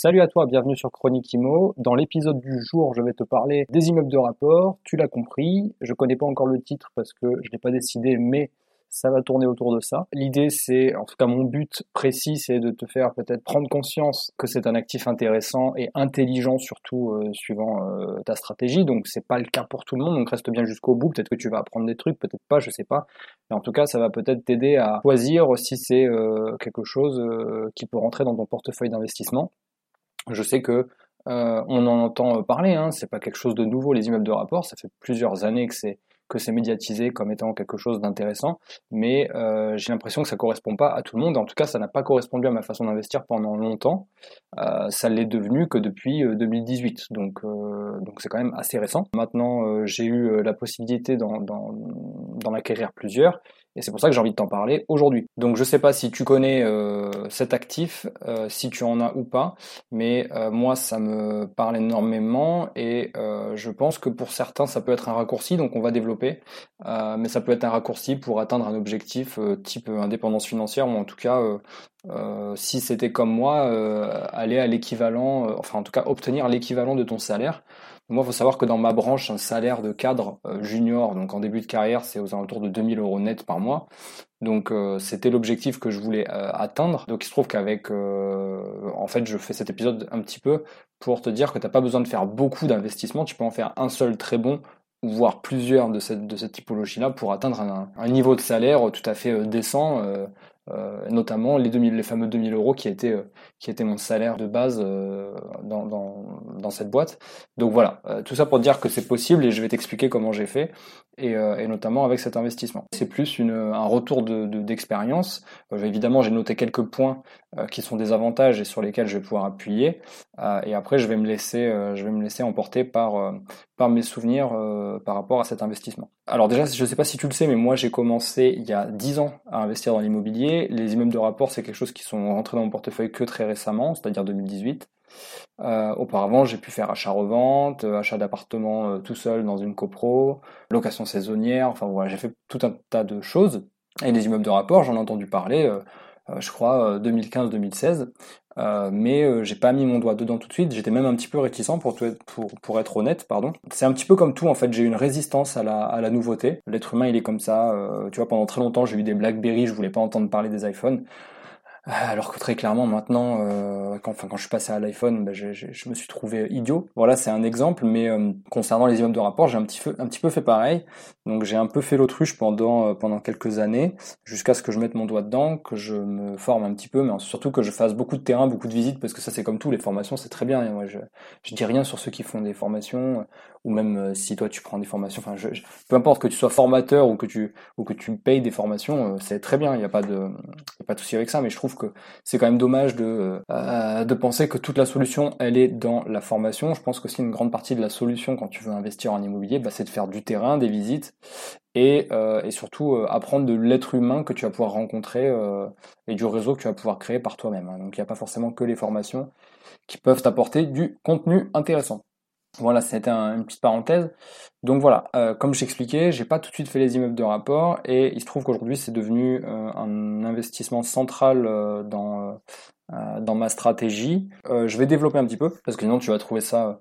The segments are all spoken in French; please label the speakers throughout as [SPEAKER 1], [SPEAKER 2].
[SPEAKER 1] Salut à toi, bienvenue sur Chronique Imo. Dans l'épisode du jour, je vais te parler des immeubles de rapport. Tu l'as compris, je connais pas encore le titre parce que je l'ai pas décidé, mais ça va tourner autour de ça. L'idée, c'est, en tout cas mon but précis, c'est de te faire peut-être prendre conscience que c'est un actif intéressant et intelligent, surtout euh, suivant euh, ta stratégie. Donc c'est pas le cas pour tout le monde, donc reste bien jusqu'au bout. Peut-être que tu vas apprendre des trucs, peut-être pas, je sais pas. Mais en tout cas, ça va peut-être t'aider à choisir si c'est euh, quelque chose qui peut rentrer dans ton portefeuille d'investissement. Je sais que euh, on en entend parler, hein, c'est pas quelque chose de nouveau les immeubles de rapport, ça fait plusieurs années que c'est que c'est médiatisé comme étant quelque chose d'intéressant, mais euh, j'ai l'impression que ça correspond pas à tout le monde. En tout cas, ça n'a pas correspondu à ma façon d'investir pendant longtemps. Euh, ça l'est devenu que depuis 2018, donc donc c'est quand même assez récent. Maintenant, j'ai eu la possibilité d'en acquérir plusieurs et c'est pour ça que j'ai envie de t'en parler aujourd'hui. Donc je sais pas si tu connais euh, cet actif, euh, si tu en as ou pas, mais euh, moi ça me parle énormément et je pense que pour certains ça peut être un raccourci, donc on va développer, mais ça peut être un raccourci pour atteindre un objectif type indépendance financière ou en tout cas si c'était comme moi, aller à l'équivalent, enfin en tout cas obtenir l'équivalent de ton salaire. Moi, il faut savoir que dans ma branche, un salaire de cadre euh, junior, donc en début de carrière, c'est aux alentours de 2000 euros net par mois. Donc euh, c'était l'objectif que je voulais euh, atteindre. Donc il se trouve qu'avec, en fait, je fais cet épisode un petit peu pour te dire que tu n'as pas besoin de faire beaucoup d'investissements. Tu peux en faire un seul très bon voire plusieurs de cette, de cette typologie-là pour atteindre un, un, niveau de salaire tout à fait décent, euh, notamment les, 2000, les fameux 2000 euros qui étaient, euh, qui était mon salaire de base euh, dans, dans, dans, cette boîte. Donc voilà, tout ça pour dire que c'est possible et je vais t'expliquer comment j'ai fait et, et, notamment avec cet investissement. C'est plus une, un retour d'expérience. De, évidemment, j'ai noté quelques points qui sont des avantages et sur lesquels je vais pouvoir appuyer. et après, je vais me laisser, je vais me laisser emporter par, par mes souvenirs par rapport à cet investissement. Alors déjà, je ne sais pas si tu le sais, mais moi j'ai commencé il y a 10 ans à investir dans l'immobilier les immeubles de rapport, c'est quelque chose qui sont rentrés dans mon portefeuille que très récemment, c'est-à-dire 2018. Euh, auparavant, j'ai pu faire achat-revente, euh, achat d'appartement euh, tout seul dans une copro, location saisonnière, enfin voilà, j'ai fait tout un tas de choses. Et les immeubles de rapport, j'en ai entendu parler, je crois, 2015-2016. Euh, mais euh, j'ai pas mis mon doigt dedans tout de suite. J'étais même un petit peu réticent pour, pour, pour être honnête, pardon. C'est un petit peu comme tout en fait. J'ai une résistance à la, à la nouveauté. L'être humain il est comme ça. Euh, tu vois, pendant très longtemps j'ai eu des BlackBerry, je voulais pas entendre parler des iPhones. Euh, alors que très clairement maintenant, euh, quand, enfin, quand je suis passé à l'iPhone, bah, je, je, me suis trouvé idiot. Voilà, c'est un exemple, mais euh, concernant les immeubles de rapport, j'ai un petit, peu, un petit peu fait pareil. Donc j'ai un peu fait l'autruche pendant, pendant quelques années, jusqu'à ce que je mette mon doigt dedans, que je me forme un petit peu, mais surtout que je fasse beaucoup de terrain, beaucoup de visites, parce que ça c'est comme tout, les formations c'est très bien. moi, je, je dis rien sur ceux qui font des formations, ou même si toi tu prends des formations. Enfin, je, peu importe que tu sois formateur ou que tu ou que tu payes des formations, c'est très bien. Il n'y a pas de, a pas de souci avec ça, mais je trouve que c'est quand même dommage de, euh, de penser que toute la solution, elle est dans la formation. Je pense qu'aussi une grande partie de la solution quand tu veux investir en immobilier, bah, c'est de faire du terrain, des visites et, euh, et surtout euh, apprendre de l'être humain que tu vas pouvoir rencontrer et du réseau que tu vas pouvoir créer par toi-même. Hein. Donc il n'y a pas forcément que les formations qui peuvent t'apporter du contenu intéressant. Voilà, c'était une petite parenthèse. Donc voilà, euh, comme je t'expliquais, j'ai pas tout de suite fait les immeubles de rapport et il se trouve qu'aujourd'hui c'est devenu euh, un investissement central euh, dans dans ma stratégie. je vais développer un petit peu parce que sinon tu vas trouver ça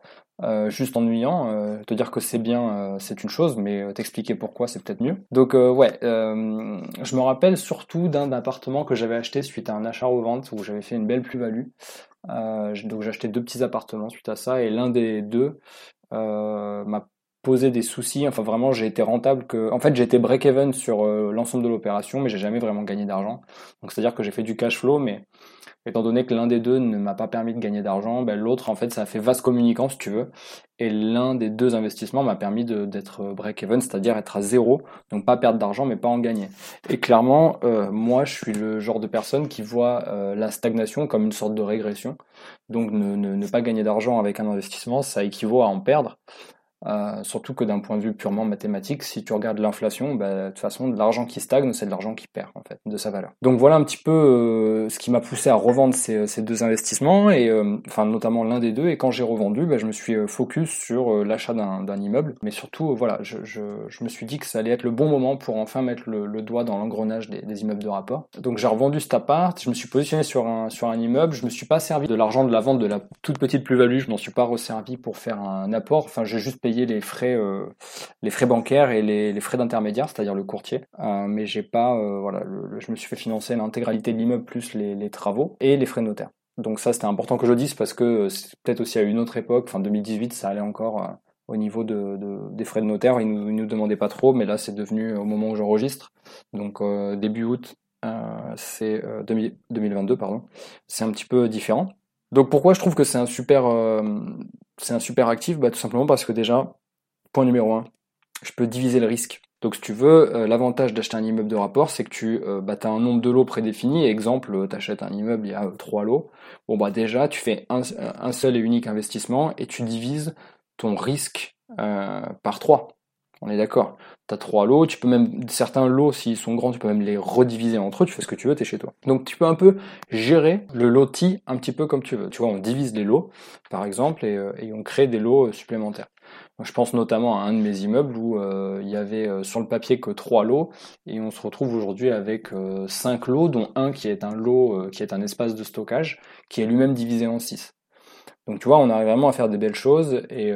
[SPEAKER 1] juste ennuyant. te dire que c'est bien, c'est une chose, mais t'expliquer pourquoi c'est peut-être mieux. Donc ouais, je me rappelle surtout d'un appartement que j'avais acheté suite à un achat-revente où j'avais fait une belle plus-value. Donc j'ai acheté deux petits appartements suite à ça et l'un des deux m'a posé des soucis. Enfin, vraiment, j'ai été rentable que. En fait, j'ai été break-even sur l'ensemble de l'opération, mais j'ai jamais vraiment gagné d'argent. Donc, c'est-à-dire que j'ai fait du cash flow, mais étant donné que l'un des deux ne m'a pas permis de gagner d'argent, ben, l'autre, en fait, ça a fait vaste communicant, si tu veux. Et l'un des deux investissements m'a permis d'être break-even, c'est-à-dire être à zéro, donc pas perdre d'argent, mais pas en gagner. Et clairement, euh, moi, je suis le genre de personne qui voit euh, la stagnation comme une sorte de régression. Donc ne pas gagner d'argent avec un investissement, ça équivaut à en perdre. Euh, surtout que d'un point de vue purement mathématique, si tu regardes l'inflation, bah, de toute façon, de l'argent qui stagne, c'est de l'argent qui perd en fait de sa valeur. Donc voilà un petit peu euh, ce qui m'a poussé à revendre ces, ces deux investissements et euh, enfin notamment l'un des deux. Et quand j'ai revendu, bah, je me suis focus sur l'achat d'un immeuble, mais surtout voilà, je, me suis dit que ça allait être le bon moment pour enfin mettre le, doigt dans l'engrenage des, immeubles de rapport. Donc j'ai revendu cet appart, je me suis positionné sur un sur un immeuble, je me suis pas servi de l'argent de la vente de la toute petite plus-value, je m'en suis pas resservi pour faire un apport. Enfin j'ai juste les frais, euh, les frais bancaires et les, frais d'intermédiaire, c'est-à-dire le courtier. Euh, mais j'ai pas, euh, voilà, je me suis fait financer l'intégralité de l'immeuble plus les, travaux et les frais de notaire. Donc ça, c'était important que je le dise parce que c'est peut-être aussi à une autre époque, fin 2018, ça allait encore au niveau de, des frais de notaire. Ils nous, nous demandaient pas trop, mais là, c'est devenu au moment où j'enregistre. Donc début août, c'est 2022, pardon. C'est un petit peu différent. Donc pourquoi je trouve que c'est un super, c'est un super actif bah, Tout simplement parce que déjà, point numéro 1, je peux diviser le risque. Donc si tu veux, euh, l'avantage d'acheter un immeuble de rapport, c'est que tu euh, bah, as un nombre de lots prédéfini. Exemple, euh, tu achètes un immeuble, il y a trois lots. Bon bah déjà, tu fais un, seul et unique investissement et tu divises ton risque par trois. On est d'accord. Tu as trois lots, tu peux même, certains lots, s'ils sont grands, tu peux même les rediviser entre eux, tu fais ce que tu veux, tu es chez toi. Donc tu peux un peu gérer le loti un petit peu comme tu veux. Tu vois, on divise les lots, par exemple, et, et on crée des lots supplémentaires. Je pense notamment à un de mes immeubles où euh, il y avait euh, sur le papier que trois lots et on se retrouve aujourd'hui avec euh, cinq lots, dont un qui est un lot qui est un espace de stockage qui est lui-même divisé en six. Donc tu vois, on arrive vraiment à faire des belles choses et,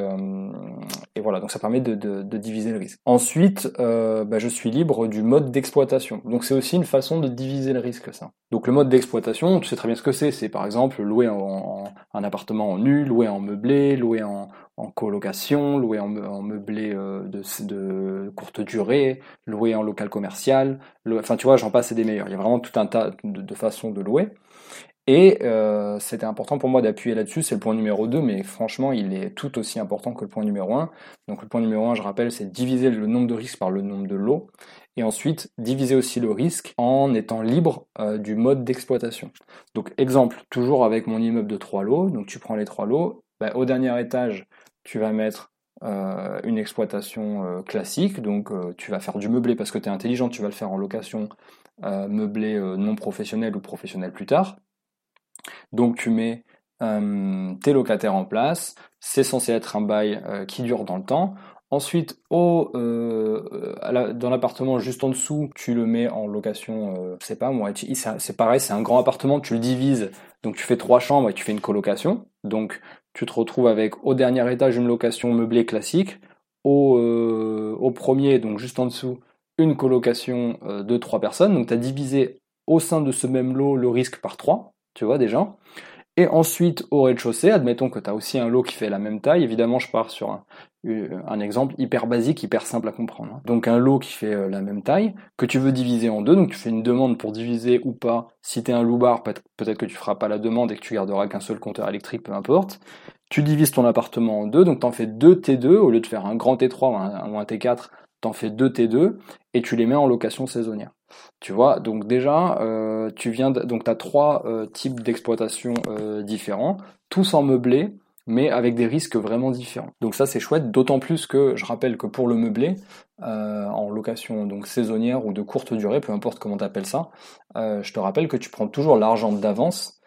[SPEAKER 1] et voilà, donc ça permet de, de, de diviser le risque. Ensuite, bah, je suis libre du mode d'exploitation. Donc c'est aussi une façon de diviser le risque ça. Donc le mode d'exploitation, tu sais très bien ce que c'est. C'est par exemple louer en, un appartement en nu, louer en meublé, louer en, en colocation, louer en, meublé euh, de, de, courte durée, louer en local commercial, enfin tu vois, j'en passe et des meilleurs. Il y a vraiment tout un tas de, façons de louer. Et euh, c'était important pour moi d'appuyer là-dessus, c'est le point numéro 2, mais franchement, il est tout aussi important que le point numéro 1. Donc le point numéro 1, je rappelle, c'est diviser le nombre de risques par le nombre de lots. Et ensuite, diviser aussi le risque en étant libre euh, du mode d'exploitation. Donc exemple, toujours avec mon immeuble de 3 lots, donc tu prends les 3 lots, bah, au dernier étage, tu vas mettre euh, une exploitation classique, donc tu vas faire du meublé parce que tu es intelligent, tu vas le faire en location meublé non professionnel ou professionnel plus tard. Donc tu mets tes locataires en place, c'est censé être un bail qui dure dans le temps. Ensuite, au, dans l'appartement juste en dessous, tu le mets en location, c'est pas moi, c'est pareil, c'est un grand appartement, tu le divises, donc tu fais trois chambres et tu fais une colocation. Donc tu te retrouves avec au dernier étage une location meublée classique, au, euh, au premier, donc juste en dessous, une colocation euh, de trois personnes. Donc tu as divisé au sein de ce même lot le risque par trois, tu vois déjà. Et ensuite, au rez-de-chaussée, admettons que tu as aussi un lot qui fait la même taille. Évidemment, je pars sur un, un, exemple hyper basique, hyper simple à comprendre. Hein. Donc un lot qui fait euh, la même taille, que tu veux diviser en deux. Donc tu fais une demande pour diviser ou pas. Si tu es un loubar, peut-être que tu feras pas la demande et que tu garderas qu'un seul compteur électrique, peu importe. Tu divises ton appartement en deux, donc tu en fais deux T2, au lieu de faire un grand T3 ou un, un T4, tu en fais deux T2 et tu les mets en location saisonnière. Tu vois, donc déjà, euh, tu viens, donc tu as trois euh, types d'exploitation euh, différents, tous en meublé, mais avec des risques vraiment différents. Donc ça c'est chouette, d'autant plus que je rappelle que pour le meublé, en location donc saisonnière ou de courte durée, peu importe comment tu appelles ça, je te rappelle que tu prends toujours l'argent d'avance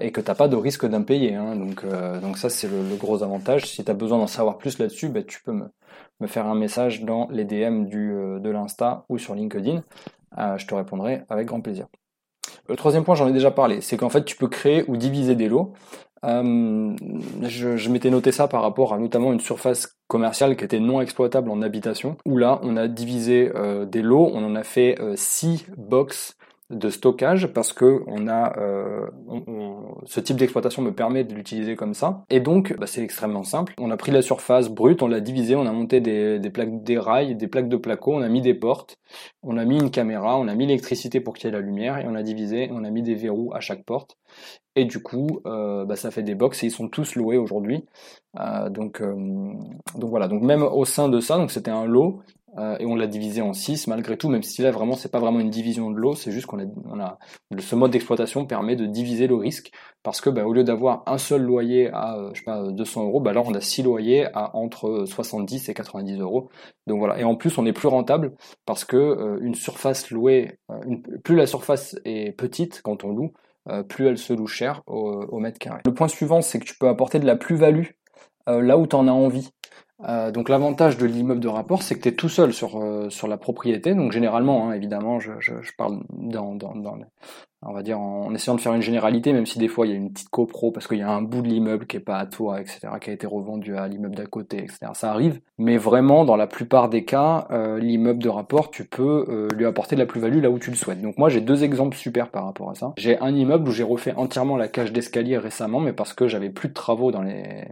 [SPEAKER 1] et que tu n'as pas de risque d'impayé. Hein. Donc, donc ça c'est le, gros avantage. Si tu as besoin d'en savoir plus là-dessus, ben, tu peux me, faire un message dans les DM du, de l'Insta ou sur LinkedIn. Euh, je te répondrai avec grand plaisir. Le troisième point, j'en ai déjà parlé, c'est qu'en fait, tu peux créer ou diviser des lots. Euh, je, m'étais noté ça par rapport à notamment une surface commerciale qui était non exploitable en habitation, où là, on a divisé euh, des lots, on en a fait six box de stockage parce que on a euh, ce type d'exploitation me permet de l'utiliser comme ça. Et donc bah, c'est extrêmement simple. On a pris la surface brute on l'a divisé on a monté des, des, plaques des rails des plaques de placo on a mis des portes on a mis une caméra on a mis l'électricité pour qu'il y ait la lumière et on a divisé on a mis des verrous à chaque porte. Et du coup euh, bah, ça fait des box et ils sont tous loués aujourd'hui. Euh, donc euh, donc voilà. Donc même au sein de ça donc c'était un lot euh, et on l'a divisé en 6 malgré tout, même si là vraiment c'est pas vraiment une division de l'eau, c'est juste qu'on a, on a ce mode d'exploitation permet de diviser le risque parce que bah, au lieu d'avoir un seul loyer à euh, je sais pas 200 euros, bah là on a 6 loyers à entre 70 et 90 euros. Donc voilà, et en plus on est plus rentable parce que euh, une surface louée, plus la surface est petite quand on loue, plus elle se loue cher au, au mètre carré. Le point suivant c'est que tu peux apporter de la plus-value là où tu en as envie. Euh, donc l'avantage de l'immeuble de rapport, c'est que tu es tout seul sur, euh, sur la propriété. Donc généralement, hein, évidemment, je, je, parle dans, dans, on va dire en, essayant de faire une généralité, même si des fois il y a une petite copro parce qu'il y a un bout de l'immeuble qui est pas à toi, etc., qui a été revendu à l'immeuble d'à côté, etc. Ça arrive. Mais vraiment, dans la plupart des cas, euh, l'immeuble de rapport, tu peux lui apporter de la plus-value là où tu le souhaites. Donc moi, j'ai deux exemples super par rapport à ça. J'ai un immeuble où j'ai refait entièrement la cage d'escalier récemment, mais parce que j'avais plus de travaux dans les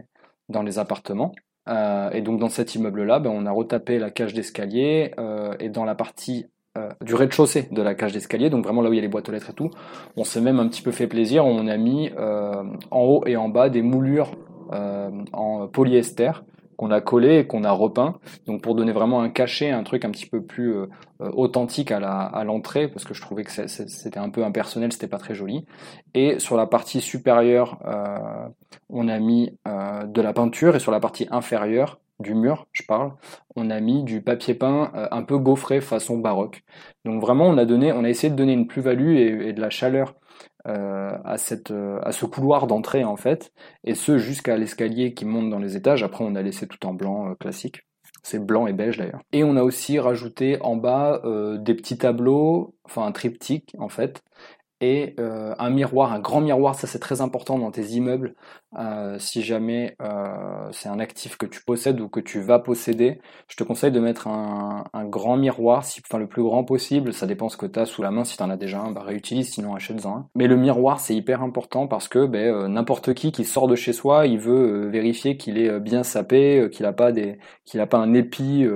[SPEAKER 1] dans les appartements. Euh, et donc dans cet immeuble-là, ben, on a retapé la cage d'escalier euh, et dans la partie euh, du rez-de-chaussée de la cage d'escalier, donc vraiment là où il y a les boîtes aux lettres et tout, on s'est même un petit peu fait plaisir. On a mis en haut et en bas des moulures en polyester qu'on a collé et qu'on a repeint, donc pour donner vraiment un cachet, un truc un petit peu plus euh, euh, authentique à la à l'entrée, parce que je trouvais que c'était un peu impersonnel, c'était pas très joli. Et sur la partie supérieure, euh, on a mis de la peinture, et sur la partie inférieure du mur, je parle, on a mis du papier peint un peu gaufré façon baroque. Donc vraiment, on a donné, on a essayé de donner une plus-value et, de la chaleur euh, à, cette, euh, à ce couloir d'entrée en fait, et ce jusqu'à l'escalier qui monte dans les étages. Après, on a laissé tout en blanc euh, classique. C'est blanc et beige d'ailleurs. Et on a aussi rajouté en bas des petits tableaux, enfin un triptyque en fait, et euh, un miroir, un grand miroir, ça c'est très important dans tes immeubles. Euh, si jamais euh, c'est un actif que tu possèdes ou que tu vas posséder, je te conseille de mettre un, grand miroir, enfin le plus grand possible. Ça dépend ce que tu as sous la main. Si tu en as déjà un, bah réutilise, sinon achète-en un. Mais le miroir c'est hyper important parce que ben, n'importe qui qui sort de chez soi, il veut vérifier qu'il est bien sapé, qu'il n'a pas des, qu'il pas un épi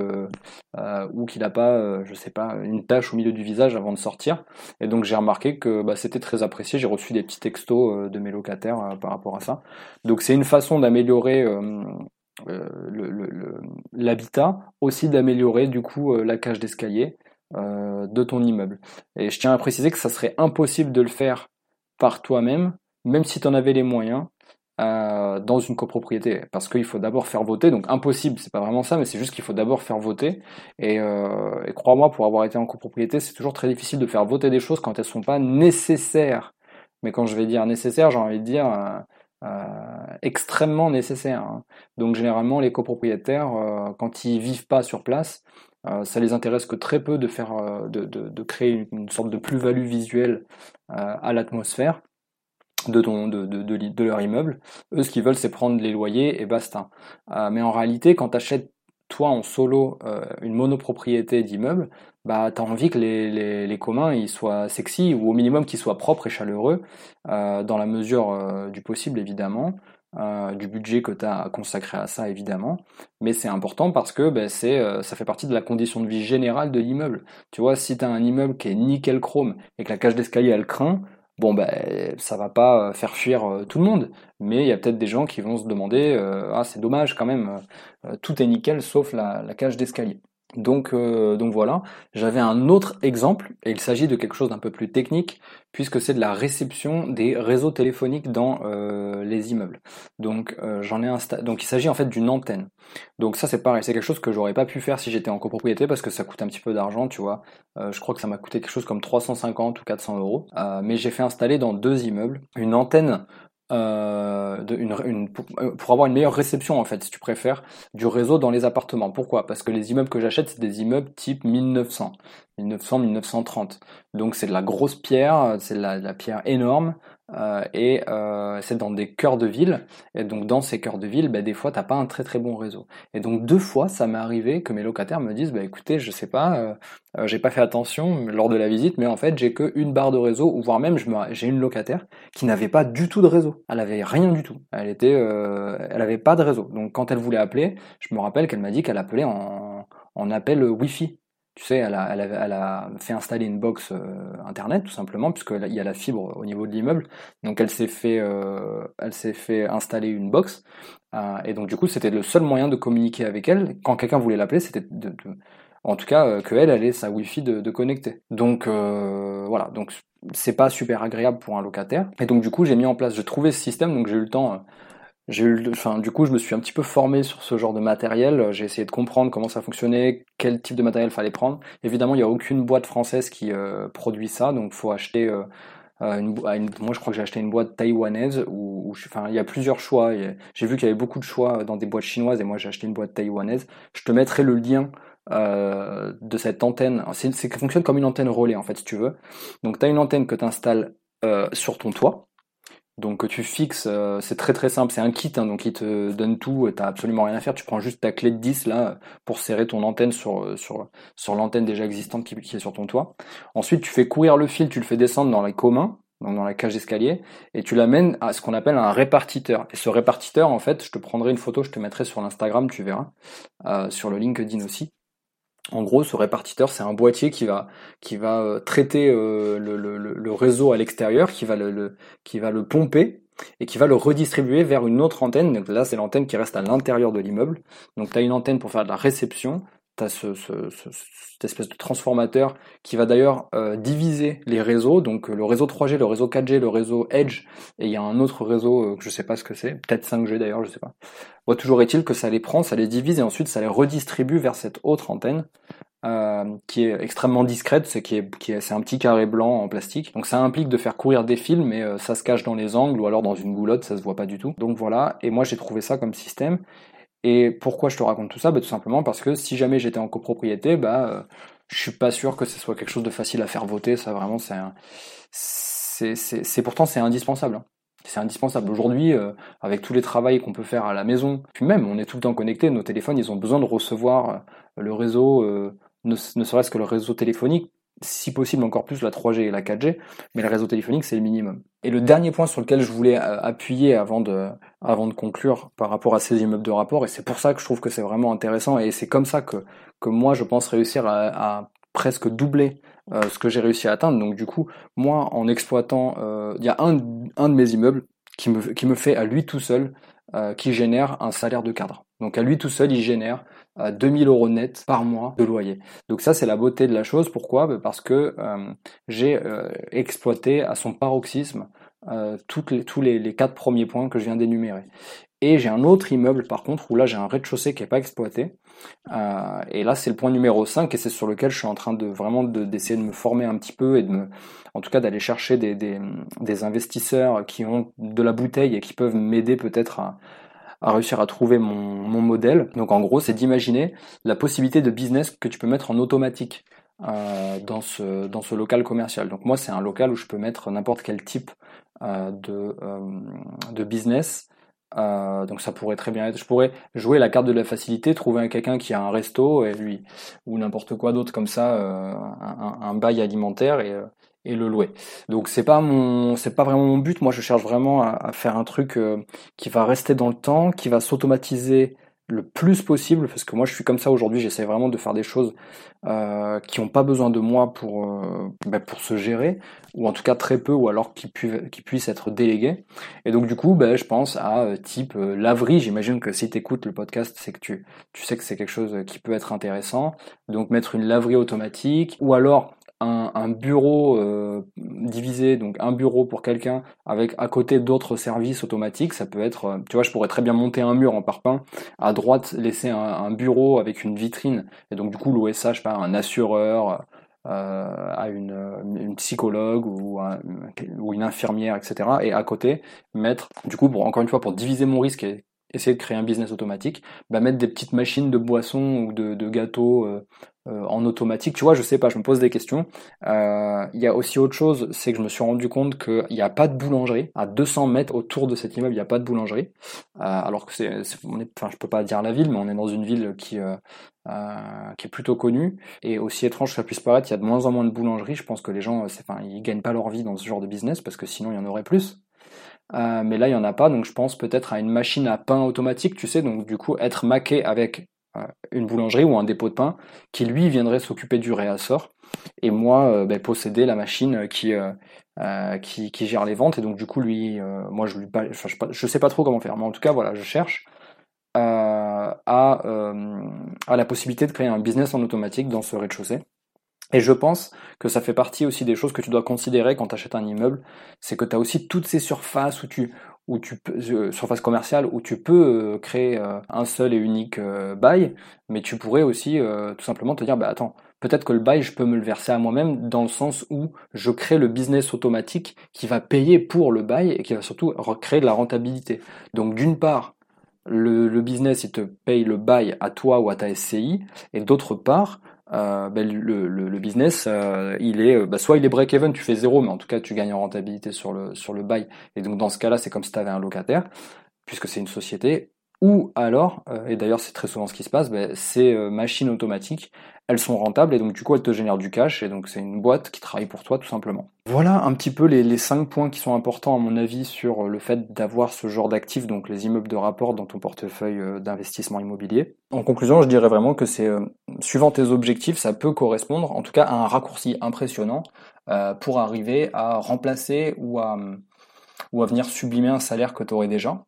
[SPEAKER 1] ou qu'il n'a pas, je sais pas, une tache au milieu du visage avant de sortir. Et donc j'ai remarqué que bah, c'était très apprécié. J'ai reçu des petits textos euh, de mes locataires euh, par rapport à ça. Donc c'est une façon d'améliorer euh, l'habitat, aussi d'améliorer du coup la cage d'escalier de ton immeuble. Et je tiens à préciser que ça serait impossible de le faire par toi-même, même si tu en avais les moyens, dans une copropriété. Parce qu'il faut d'abord faire voter donc impossible c'est pas vraiment ça mais c'est juste qu'il faut d'abord faire voter. Et, euh, et crois-moi pour avoir été en copropriété c'est toujours très difficile de faire voter des choses quand elles sont pas nécessaires. Mais quand je vais dire nécessaire j'ai envie de dire euh, euh extrêmement nécessaire hein. donc généralement les copropriétaires euh, quand ils vivent pas sur place ça les intéresse que très peu de faire de, créer une sorte de plus-value visuelle à l'atmosphère de, ton, de, de, de, leur immeuble. Eux, ce qu'ils veulent, c'est prendre les loyers et basta. Euh, mais en réalité, quand tu achètes toi en solo euh, une monopropriété d'immeuble, bah tu as envie que les, les, les, communs ils soient sexy ou au minimum qu'ils soient propres et chaleureux euh, dans la mesure euh, du possible évidemment. Euh, du budget que tu as consacré à ça évidemment, mais c'est important parce que ben, c'est ça fait partie de la condition de vie générale de l'immeuble. Tu vois, si tu as un immeuble qui est nickel chrome et que la cage d'escalier elle craint, bon ben ça va pas euh, faire fuir euh, tout le monde, mais il y a peut-être des gens qui vont se demander euh, ah c'est dommage quand même, tout est nickel sauf la, la cage d'escalier. Donc, donc voilà, j'avais un autre exemple, et il s'agit de quelque chose d'un peu plus technique, puisque c'est de la réception des réseaux téléphoniques dans les immeubles. Donc j'en ai donc il s'agit en fait d'une antenne. Donc ça c'est pareil, c'est quelque chose que j'aurais pas pu faire si j'étais en copropriété parce que ça coûte un petit peu d'argent, tu vois. je crois que ça m'a coûté quelque chose comme 350 ou 400 euros. mais j'ai fait installer dans deux immeubles une antenne euh, de, euh, pour, avoir une meilleure réception en fait, si tu préfères, du réseau dans les appartements. Pourquoi? Parce que les immeubles que j'achète, c'est des immeubles type 1900, 1900, 1930. Donc c'est de la grosse pierre, c'est de la, pierre énorme. Euh, et euh, c'est dans des cœurs de ville. Et donc dans ces cœurs de ville, bah, des fois t'as pas un très très bon réseau. Et donc deux fois, ça m'est arrivé que mes locataires me disent, bah écoutez, je sais pas, euh, euh, j'ai pas fait attention lors de la visite, mais en fait j'ai que une barre de réseau, ou voire même j'ai une locataire qui n'avait pas du tout de réseau. Elle avait rien du tout. Elle était, euh, elle avait pas de réseau. Donc quand elle voulait appeler, je me rappelle qu'elle m'a dit qu'elle appelait en, en appel Wi-Fi. Tu sais, elle a, elle, a, elle a, fait installer une box euh, internet tout simplement, puisqu'il y a la fibre au niveau de l'immeuble. Donc elle s'est fait, euh, elle s'est fait installer une box. Euh, et donc du coup, c'était le seul moyen de communiquer avec elle. Quand quelqu'un voulait l'appeler, c'était de, en tout cas que elle, elle ait sa Wi-Fi de, de connecter. Donc voilà, donc c'est pas super agréable pour un locataire. Et donc du coup, j'ai mis en place, j'ai trouvé ce système, donc j'ai eu le temps j'ai eu, enfin, du coup, je me suis un petit peu formé sur ce genre de matériel. J'ai essayé de comprendre comment ça fonctionnait, quel type de matériel fallait prendre. Évidemment, il n'y a aucune boîte française qui euh, produit ça, donc faut acheter. Euh, euh une, moi, je crois que j'ai acheté une boîte taïwanaise où, enfin, il y a plusieurs choix. J'ai vu qu'il y avait beaucoup de choix dans des boîtes chinoises et moi, j'ai acheté une boîte taïwanaise. Je te mettrai le lien euh, de cette antenne. C'est, ça fonctionne comme une antenne relais en fait, si tu veux. Donc, tu as une antenne que tu installes euh, sur ton toit. Donc tu fixes, euh, c'est très très simple, c'est un kit, hein, donc il te donne tout, t'as absolument rien à faire, tu prends juste ta clé de 10 là pour serrer ton antenne sur, euh, sur, sur l'antenne déjà existante qui, est sur ton toit. Ensuite tu fais courir le fil, tu le fais descendre dans les communs, donc dans la cage d'escalier, et tu l'amènes à ce qu'on appelle un répartiteur. Et ce répartiteur, en fait, je te prendrai une photo, je te mettrai sur l'Instagram, tu verras, euh, sur le LinkedIn aussi. En gros, ce répartiteur, c'est un boîtier qui va qui va euh, traiter euh, le, réseau à l'extérieur, qui va le, qui va le pomper et qui va le redistribuer vers une autre antenne. Donc là, c'est l'antenne qui reste à l'intérieur de l'immeuble. Donc tu as une antenne pour faire de la réception, tu as ce, ce, cette espèce de transformateur qui va d'ailleurs euh, diviser les réseaux, donc le réseau 3G, le réseau 4G, le réseau Edge, et il y a un autre réseau que je sais pas ce que c'est, peut-être 5G d'ailleurs, je sais pas. Bon, toujours est-il que ça les prend, ça les divise et ensuite ça les redistribue vers cette autre antenne euh, qui est extrêmement discrète, c'est qui est, qui est, c'est un petit carré blanc en plastique. Donc ça implique de faire courir des fils, mais euh, ça se cache dans les angles ou alors dans une goulotte, ça se voit pas du tout. Donc voilà. Et moi j'ai trouvé ça comme système. Et pourquoi je te raconte tout ça? Bah, Tout simplement parce que si jamais j'étais en copropriété, bah euh, je suis pas sûr que ce soit quelque chose de facile à faire voter. Ça vraiment c'est c'est, c'est, pourtant c'est indispensable. Hein. C'est indispensable. Aujourd'hui, euh, avec tous les travaux qu'on peut faire à la maison, puis même, on est tout le temps connecté, nos téléphones, ils ont besoin de recevoir euh, le réseau, euh, ne, serait-ce que le réseau téléphonique, si possible encore plus la 3G et la 4G, mais le réseau téléphonique, c'est le minimum. Et le dernier point sur lequel je voulais appuyer avant de, avant de conclure par rapport à ces immeubles de rapport, et c'est pour ça que je trouve que c'est vraiment intéressant, et c'est comme ça que, que moi, je pense réussir à, presque doubler euh, ce que j'ai réussi à atteindre. Donc du coup, moi, en exploitant, euh, il y a un, un de mes immeubles qui me, qui me fait à lui tout seul, euh, qui génère un salaire de cadre. Donc à lui tout seul, il génère 2000 euros net par mois de loyer. Donc ça, c'est la beauté de la chose. Pourquoi? Ben, Parce que j'ai exploité à son paroxysme toutes les, tous les, les quatre premiers points que je viens d'énumérer. Et j'ai un autre immeuble par contre où là j'ai un rez-de-chaussée qui n'est pas exploité. Euh, et là c'est le point numéro 5 et c'est sur lequel je suis en train de vraiment d'essayer de, me former un petit peu et de me, en tout cas d'aller chercher des, des, des, investisseurs qui ont de la bouteille et qui peuvent m'aider peut-être à, à réussir à trouver mon, mon modèle. Donc en gros c'est d'imaginer la possibilité de business que tu peux mettre en automatique. Euh, dans ce dans ce local commercial. Donc moi c'est un local où je peux mettre n'importe quel type euh, de euh, de business euh, donc ça pourrait très bien être. Je pourrais jouer la carte de la facilité, trouver quelqu'un qui a un resto et lui ou n'importe quoi d'autre comme ça, euh, un, un, bail alimentaire et, euh, le louer. Donc c'est pas mon, c'est pas vraiment mon but. Moi je cherche vraiment à, faire un truc qui va rester dans le temps, qui va s'automatiser le plus possible parce que moi je suis comme ça aujourd'hui j'essaie vraiment de faire des choses euh, qui n'ont pas besoin de moi pour euh, ben, pour se gérer ou en tout cas très peu ou alors qui, pu qui puissent être délégués et donc du coup ben, je pense à euh, type euh, laverie j'imagine que si tu écoutes le podcast c'est que tu tu sais que c'est quelque chose qui peut être intéressant donc mettre une laverie automatique ou alors un, bureau euh, divisé, donc un bureau pour quelqu'un avec à côté d'autres services automatiques. Ça peut être, euh, tu vois, je pourrais très bien monter un mur en parpaing, à droite laisser un, bureau avec une vitrine, et donc du coup louer ça, je sais pas, un assureur, euh, à une, une, psychologue ou, ou une infirmière, etc. Et à côté mettre, du coup, pour, encore une fois, pour diviser mon risque et essayer de créer un business automatique, bah mettre des petites machines de boissons ou de, de gâteaux euh, euh, en automatique. Tu vois, je sais pas, je me pose des questions. Euh, Il y a aussi autre chose, c'est que je me suis rendu compte qu'il n'y a pas de boulangerie. À 200 mètres autour de cet immeuble, il n'y a pas de boulangerie. Euh, alors que c'est, enfin, je peux pas dire la ville, mais on est dans une ville qui euh, qui est plutôt connue. Et aussi étrange que ça puisse paraître, il y a de moins en moins de boulangeries. Je pense que les gens, enfin, ils gagnent pas leur vie dans ce genre de business parce que sinon il y en aurait plus. Euh, mais là, il y en a pas, donc je pense peut-être à une machine à pain automatique, tu sais, donc du coup être maqué avec euh, une boulangerie ou un dépôt de pain qui lui viendrait s'occuper du réassort et moi euh, ben, posséder la machine qui, euh, qui, qui gère les ventes. Et donc du coup lui moi je lui je, je sais pas trop comment faire mais en tout cas voilà je cherche à, à la possibilité de créer un business en automatique dans ce rez-de-chaussée et je pense que ça fait partie aussi des choses que tu dois considérer quand tu achètes un immeuble, c'est que tu as aussi toutes ces surfaces où tu, où tu peux, euh, surface commerciale où tu peux euh, créer euh, un seul et unique bail, mais tu pourrais aussi tout simplement te dire, bah attends, peut-être que le bail, je peux me le verser à moi-même dans le sens où je crée le business automatique qui va payer pour le bail et qui va surtout recréer de la rentabilité. Donc d'une part, le, le business, il te paye le bail à toi ou à ta SCI, et d'autre part, euh, ben, le, le, le, business, euh, il est, bah, soit il est break-even, tu fais zéro, mais en tout cas tu gagnes en rentabilité sur le, sur le bail. Et donc dans ce cas-là, c'est comme si tu avais un locataire, puisque c'est une société. Ou alors, euh, et d'ailleurs c'est très souvent ce qui se passe, ben, ces machines automatiques, elles sont rentables et donc du coup elles te génèrent du cash et donc c'est une boîte qui travaille pour toi tout simplement. Voilà un petit peu les, les cinq points qui sont importants à mon avis sur le fait d'avoir ce genre d'actifs, donc les immeubles de rapport dans ton portefeuille euh, d'investissement immobilier. En conclusion, je dirais vraiment que c'est euh, suivant tes objectifs, ça peut correspondre en tout cas à un raccourci impressionnant euh, pour arriver à remplacer ou à, ou à venir sublimer un salaire que tu aurais déjà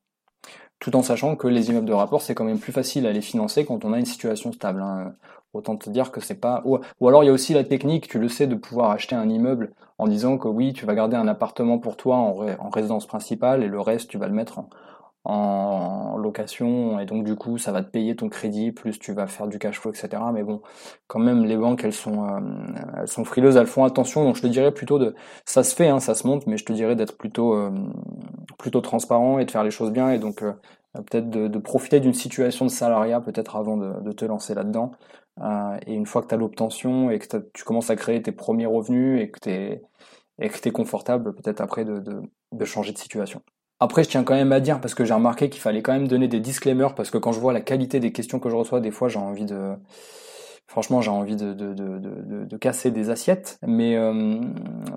[SPEAKER 1] tout en sachant que les immeubles de rapport, c'est quand même plus facile à les financer quand on a une situation stable. Hein. Autant te dire que c'est pas. Ou, alors il y a aussi la technique, tu le sais, de pouvoir acheter un immeuble en disant que oui, tu vas garder un appartement pour toi en, en résidence principale et le reste, tu vas le mettre en, en location et donc du coup ça va te payer ton crédit plus tu vas faire du cash flow etc mais bon quand même les banques elles sont euh, elles sont frileuses elles font attention donc je te dirais plutôt de ça se fait hein, ça se monte mais je te dirais d'être plutôt euh, plutôt transparent et de faire les choses bien et donc euh, peut-être de, profiter d'une situation de salariat peut-être avant de, te lancer là-dedans et une fois que tu as l'obtention et que tu commences à créer tes premiers revenus et que tu es et que tu confortable peut-être après de, de changer de situation. Après, je tiens quand même à dire, parce que j'ai remarqué qu'il fallait quand même donner des disclaimers, parce que quand je vois la qualité des questions que je reçois, des fois j'ai envie de... Franchement, j'ai envie de, de, de, de, casser des assiettes. Mais, euh,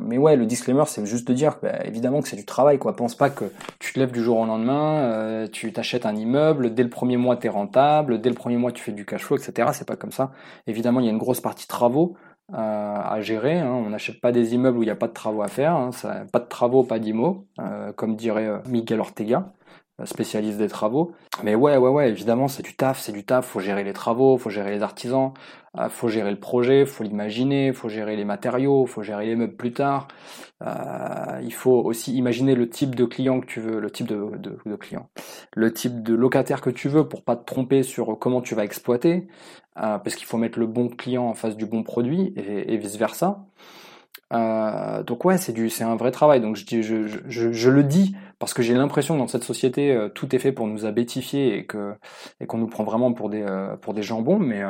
[SPEAKER 1] mais ouais, le disclaimer, c'est juste de dire, bah, évidemment, que c'est du travail. Quoi. Pense pas que tu te lèves du jour au lendemain, euh, tu t'achètes un immeuble, dès le premier mois, tu es rentable, dès le premier mois, tu fais du cash flow, etc. C'est pas comme ça. Évidemment, il y a une grosse partie travaux à gérer. Hein. On n'achète pas des immeubles où il n'y a pas de travaux à faire. Hein. Pas de travaux, pas d'IMO, euh, comme dirait euh, Miguel Ortega, euh, spécialiste des travaux. Mais ouais, ouais, ouais, évidemment, c'est du taf, c'est du taf. Faut gérer les travaux, faut gérer les artisans, euh, faut gérer le projet, faut l'imaginer, faut gérer les matériaux, faut gérer les meubles plus tard. Euh, il faut aussi imaginer le type de client que tu veux, le type de, de, de client, le type de locataire que tu veux pour pas te tromper sur comment tu vas exploiter. Euh, parce qu'il faut mettre le bon client en face du bon produit et, vice versa. Euh, donc ouais, c'est du, c'est un vrai travail. Donc je, je, je, je le dis parce que j'ai l'impression que dans cette société euh, tout est fait pour nous abétifier et que et qu'on nous prend vraiment pour des pour des jambons. Mais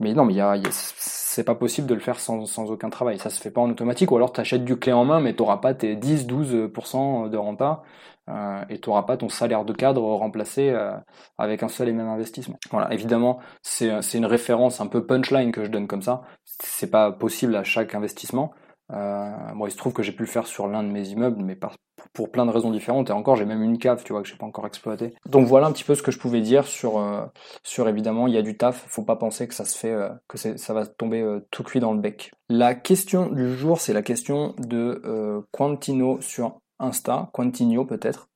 [SPEAKER 1] mais non, mais il y a, c'est pas possible de le faire sans, sans aucun travail. Ça se fait pas en automatique. Ou alors tu achètes du clé en main, mais tu pas tes 10-12% de renta euh, et tu n'auras pas ton salaire de cadre remplacé euh, avec un seul et même investissement. Voilà, évidemment, c'est une référence un peu punchline que je donne comme ça. C'est pas possible à chaque investissement. Euh, bon, il se trouve que j'ai pu le faire sur l'un de mes immeubles, mais pour plein de raisons différentes. Et encore, j'ai même une cave, tu vois, que j'ai pas encore exploité. Donc voilà un petit peu ce que je pouvais dire sur, euh, sur évidemment, il y a du taf. Faut pas penser que ça se fait, euh, que ça va tomber tout cuit dans le bec. La question du jour, c'est la question de Quantino sur Insta, Quantigno peut-être.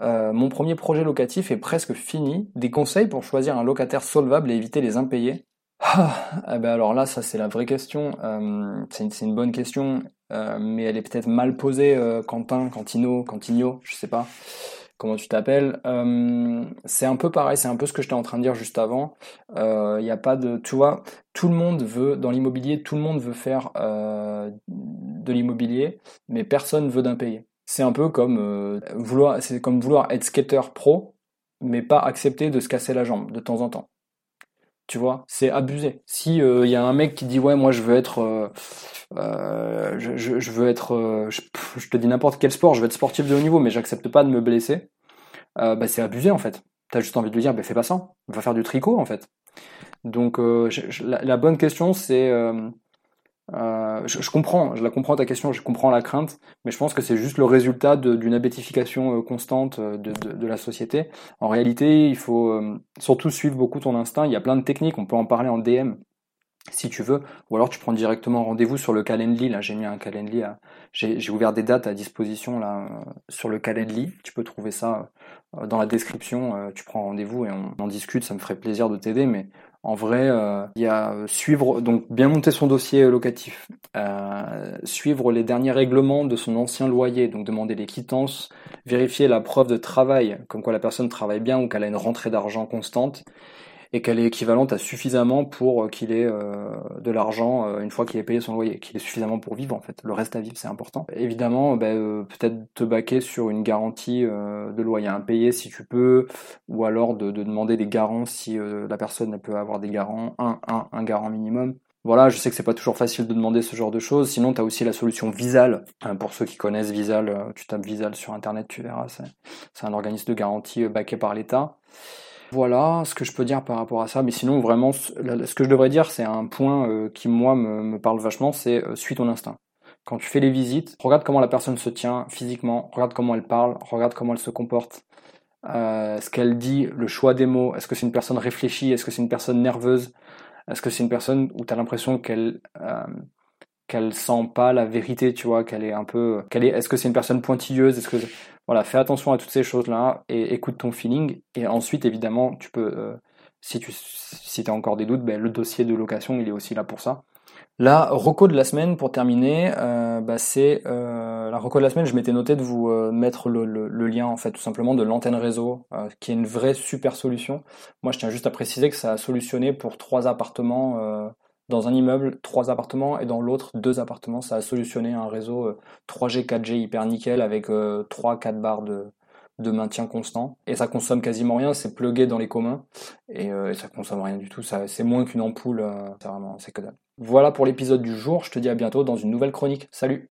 [SPEAKER 1] Euh, mon premier projet locatif est presque fini. Des conseils pour choisir un locataire solvable et éviter les impayés? Ah, eh ben alors là, ça c'est la vraie question. Euh, c'est une, bonne question, euh, mais elle est peut-être mal posée, Quentin, Quantino, Quantigno, je sais pas comment tu t'appelles. C'est un peu pareil, c'est un peu ce que j'étais en train de dire juste avant. Il n'y a pas de, tu vois, tout le monde veut dans l'immobilier, tout le monde veut faire de l'immobilier, mais personne veut d'impayé. C'est un peu comme euh, vouloir, c'est comme vouloir être skater pro, mais pas accepter de se casser la jambe de temps en temps. Tu vois, c'est abusé. Si il euh, y a un mec qui dit ouais moi je veux être, euh, euh, je, je, veux être, je, te dis n'importe quel sport, je veux être sportif de haut niveau, mais j'accepte pas de me blesser, bah c'est abusé en fait. T'as juste envie de lui dire bah fais pas ça, va faire du tricot en fait. Donc la, la, bonne question c'est euh, je, comprends, je la comprends ta question, je comprends la crainte, mais je pense que c'est juste le résultat d'une abétification euh, constante euh, de, de, de, la société. En réalité, il faut surtout suivre beaucoup ton instinct. Il y a plein de techniques, on peut en parler en DM si tu veux, ou alors tu prends directement rendez-vous sur le Calendly. Là, j'ai mis un Calendly, j'ai ouvert des dates à disposition là sur le Calendly. Tu peux trouver ça dans la description. Tu prends rendez-vous et on en discute. Ça me ferait plaisir de t'aider, mais en vrai, euh, il y a suivre, donc bien monter son dossier locatif, euh, suivre les derniers règlements de son ancien loyer, donc demander les quittances, vérifier la preuve de travail, comme quoi la personne travaille bien ou qu'elle a une rentrée d'argent constante, et qu'elle est équivalente à suffisamment pour qu'il ait euh, de l'argent euh, une fois qu'il ait payé son loyer, qu'il ait suffisamment pour vivre en fait. Le reste à vivre c'est important. Évidemment, bah, euh, peut-être te baquer sur une garantie de loyer impayé si tu peux, ou alors de, de demander des garants si la personne peut avoir des garants, un, un, un garant minimum. Voilà, je sais que c'est pas toujours facile de demander ce genre de choses. Sinon, tu as aussi la solution Visal. Pour ceux qui connaissent Visal, tu tapes Visal sur internet, tu verras. C'est un organisme de garantie baqué par l'État. Voilà ce que je peux dire par rapport à ça. Mais sinon, vraiment, ce que je devrais dire, c'est un point euh, qui, moi, me, parle vachement, c'est euh, suis ton instinct. Quand tu fais les visites, regarde comment la personne se tient physiquement, regarde comment elle parle, regarde comment elle se comporte, euh, ce qu'elle dit, le choix des mots. Est-ce que c'est une personne réfléchie Est-ce que c'est une personne nerveuse Est-ce que c'est une personne où tu as l'impression qu'elle qu'elle sent pas la vérité, tu vois, qu'elle est un peu, qu'elle est, est-ce que c'est une personne pointilleuse, est-ce que, voilà, fais attention à toutes ces choses-là et écoute ton feeling. Et ensuite, évidemment, tu peux, euh, si tu, si as encore des doutes, ben, le dossier de location, il est aussi là pour ça. La reco de la semaine, pour terminer, euh, bah, c'est euh, la reco de la semaine. Je m'étais noté de vous mettre le, le, le, lien, en fait, tout simplement, de l'antenne réseau, qui est une vraie super solution. Moi, je tiens juste à préciser que ça a solutionné pour trois appartements dans un immeuble, trois appartements, et dans l'autre, deux appartements. Ça a solutionné un réseau 3G, euh, 4G hyper nickel avec euh, 3-4 barres de, maintien constant. Et ça consomme quasiment rien, c'est plugué dans les communs, et, euh, ça consomme rien du tout. Ça, c'est moins qu'une ampoule, euh, c'est vraiment, c'est que dalle. Voilà pour l'épisode du jour, je te dis à bientôt dans une nouvelle chronique. Salut